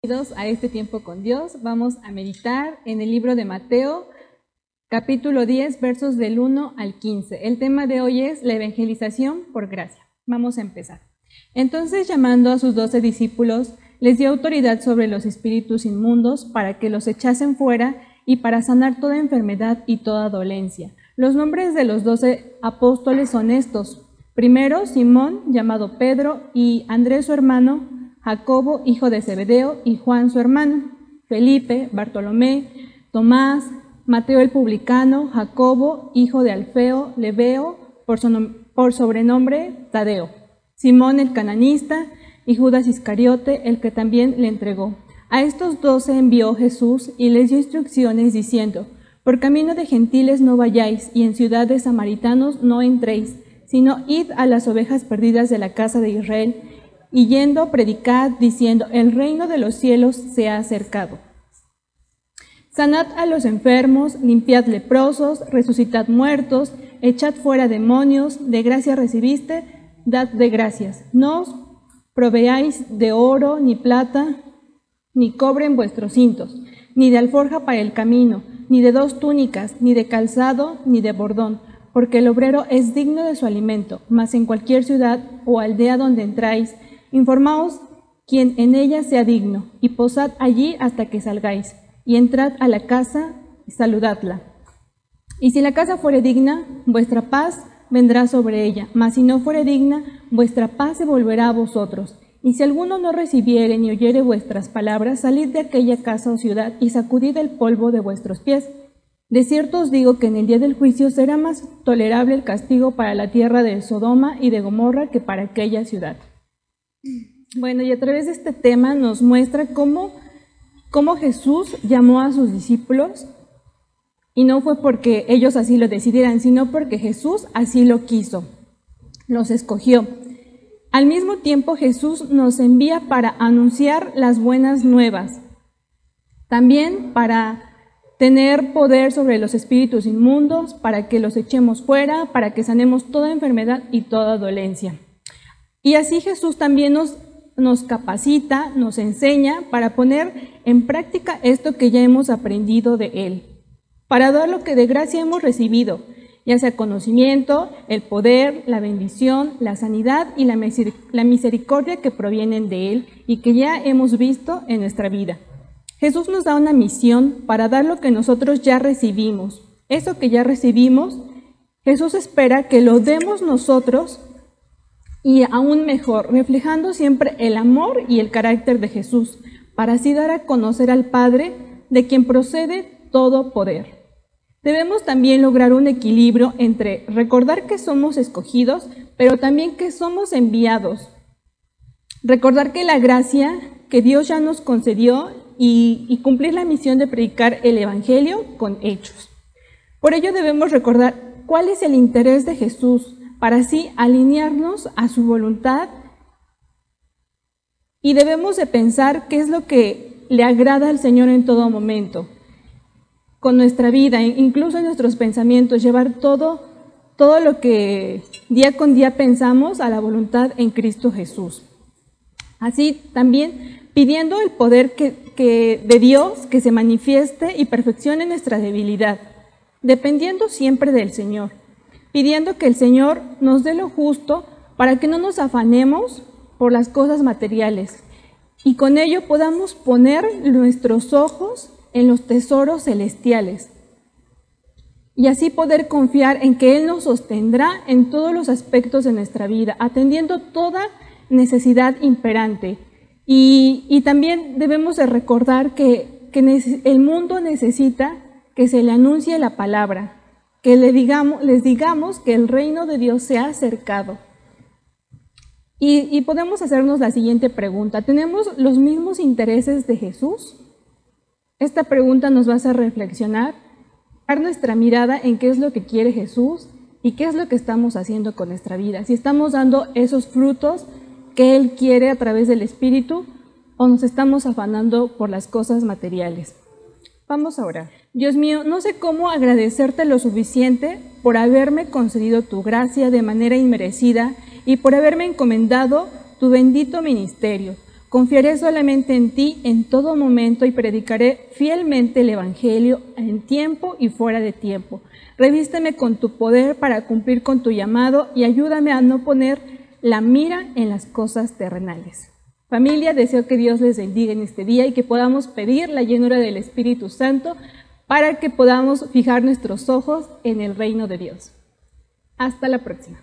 Bienvenidos a este tiempo con Dios. Vamos a meditar en el libro de Mateo, capítulo 10, versos del 1 al 15. El tema de hoy es la evangelización por gracia. Vamos a empezar. Entonces, llamando a sus doce discípulos, les dio autoridad sobre los espíritus inmundos para que los echasen fuera y para sanar toda enfermedad y toda dolencia. Los nombres de los doce apóstoles son estos. Primero, Simón, llamado Pedro, y Andrés su hermano, Jacobo, hijo de Zebedeo, y Juan su hermano, Felipe, Bartolomé, Tomás, Mateo el publicano, Jacobo, hijo de Alfeo, Leveo, por, sobrenombre Tadeo, Simón el cananista, y Judas Iscariote, el que también le entregó. A estos doce envió Jesús y les dio instrucciones diciendo, por camino de gentiles no vayáis, y en ciudades samaritanos no entréis, sino id a las ovejas perdidas de la casa de Israel, y yendo predicad diciendo, el reino de los cielos se ha acercado. Sanad a los enfermos, limpiad leprosos, resucitad muertos, echad fuera demonios, de gracia recibiste, dad de gracias. No os proveáis de oro, ni plata, ni cobre en vuestros cintos, ni de alforja para el camino, ni de dos túnicas, ni de calzado, ni de bordón, porque el obrero es digno de su alimento, mas en cualquier ciudad o aldea donde entráis, informaos quien en ella sea digno, y posad allí hasta que salgáis, y entrad a la casa y saludadla. Y si la casa fuere digna, vuestra paz vendrá sobre ella, mas si no fuere digna, vuestra paz se volverá a vosotros. Y si alguno no recibiere ni oyere vuestras palabras, salid de aquella casa o ciudad y sacudid el polvo de vuestros pies. De cierto os digo que en el día del juicio será más tolerable el castigo para la tierra de Sodoma y de Gomorra que para aquella ciudad. Bueno, y a través de este tema nos muestra cómo, cómo Jesús llamó a sus discípulos y no fue porque ellos así lo decidieran, sino porque Jesús así lo quiso, los escogió. Al mismo tiempo Jesús nos envía para anunciar las buenas nuevas, también para tener poder sobre los espíritus inmundos, para que los echemos fuera, para que sanemos toda enfermedad y toda dolencia. Y así Jesús también nos, capacita, nos enseña para poner en práctica esto que ya hemos aprendido de Él, para dar lo que de gracia hemos recibido, ya sea conocimiento, el poder, la bendición, la sanidad y la misericordia que provienen de Él y que ya hemos visto en nuestra vida. Jesús nos da una misión para dar lo que nosotros ya recibimos. Eso que ya recibimos, Jesús espera que lo demos nosotros y aún mejor, reflejando siempre el amor y el carácter de Jesús, para así dar a conocer al Padre de quien procede todo poder. Debemos también lograr un equilibrio entre recordar que somos escogidos, pero también que somos enviados. Recordar que la gracia que Dios ya nos concedió y, cumplir la misión de predicar el Evangelio con hechos. Por ello debemos recordar cuál es el interés de Jesús para así alinearnos a su voluntad y debemos de pensar qué es lo que le agrada al Señor en todo momento. Con nuestra vida, incluso en nuestros pensamientos, llevar todo, todo lo que día con día pensamos a la voluntad en Cristo Jesús. Así también pidiendo el poder que, de Dios que se manifieste y perfeccione nuestra debilidad, dependiendo siempre del Señor, pidiendo que el Señor nos dé lo justo para que no nos afanemos por las cosas materiales y con ello podamos poner nuestros ojos en los tesoros celestiales y así poder confiar en que Él nos sostendrá en todos los aspectos de nuestra vida, atendiendo toda necesidad imperante. Y, también debemos de recordar que, el mundo necesita que se le anuncie la palabra, que le digamos, les digamos que el reino de Dios se ha acercado. Y, podemos hacernos la siguiente pregunta, ¿tenemos los mismos intereses de Jesús? Esta pregunta nos va a hacer reflexionar, dar nuestra mirada en qué es lo que quiere Jesús y qué es lo que estamos haciendo con nuestra vida. Si estamos dando esos frutos que Él quiere a través del Espíritu o nos estamos afanando por las cosas materiales. Vamos a orar. Dios mío, no sé cómo agradecerte lo suficiente por haberme concedido tu gracia de manera inmerecida y por haberme encomendado tu bendito ministerio. Confiaré solamente en ti en todo momento y predicaré fielmente el Evangelio en tiempo y fuera de tiempo. Revísteme con tu poder para cumplir con tu llamado y ayúdame a no poner la mira en las cosas terrenales. Familia, deseo que Dios les bendiga en este día y que podamos pedir la llenura del Espíritu Santo para que podamos fijar nuestros ojos en el reino de Dios. Hasta la próxima.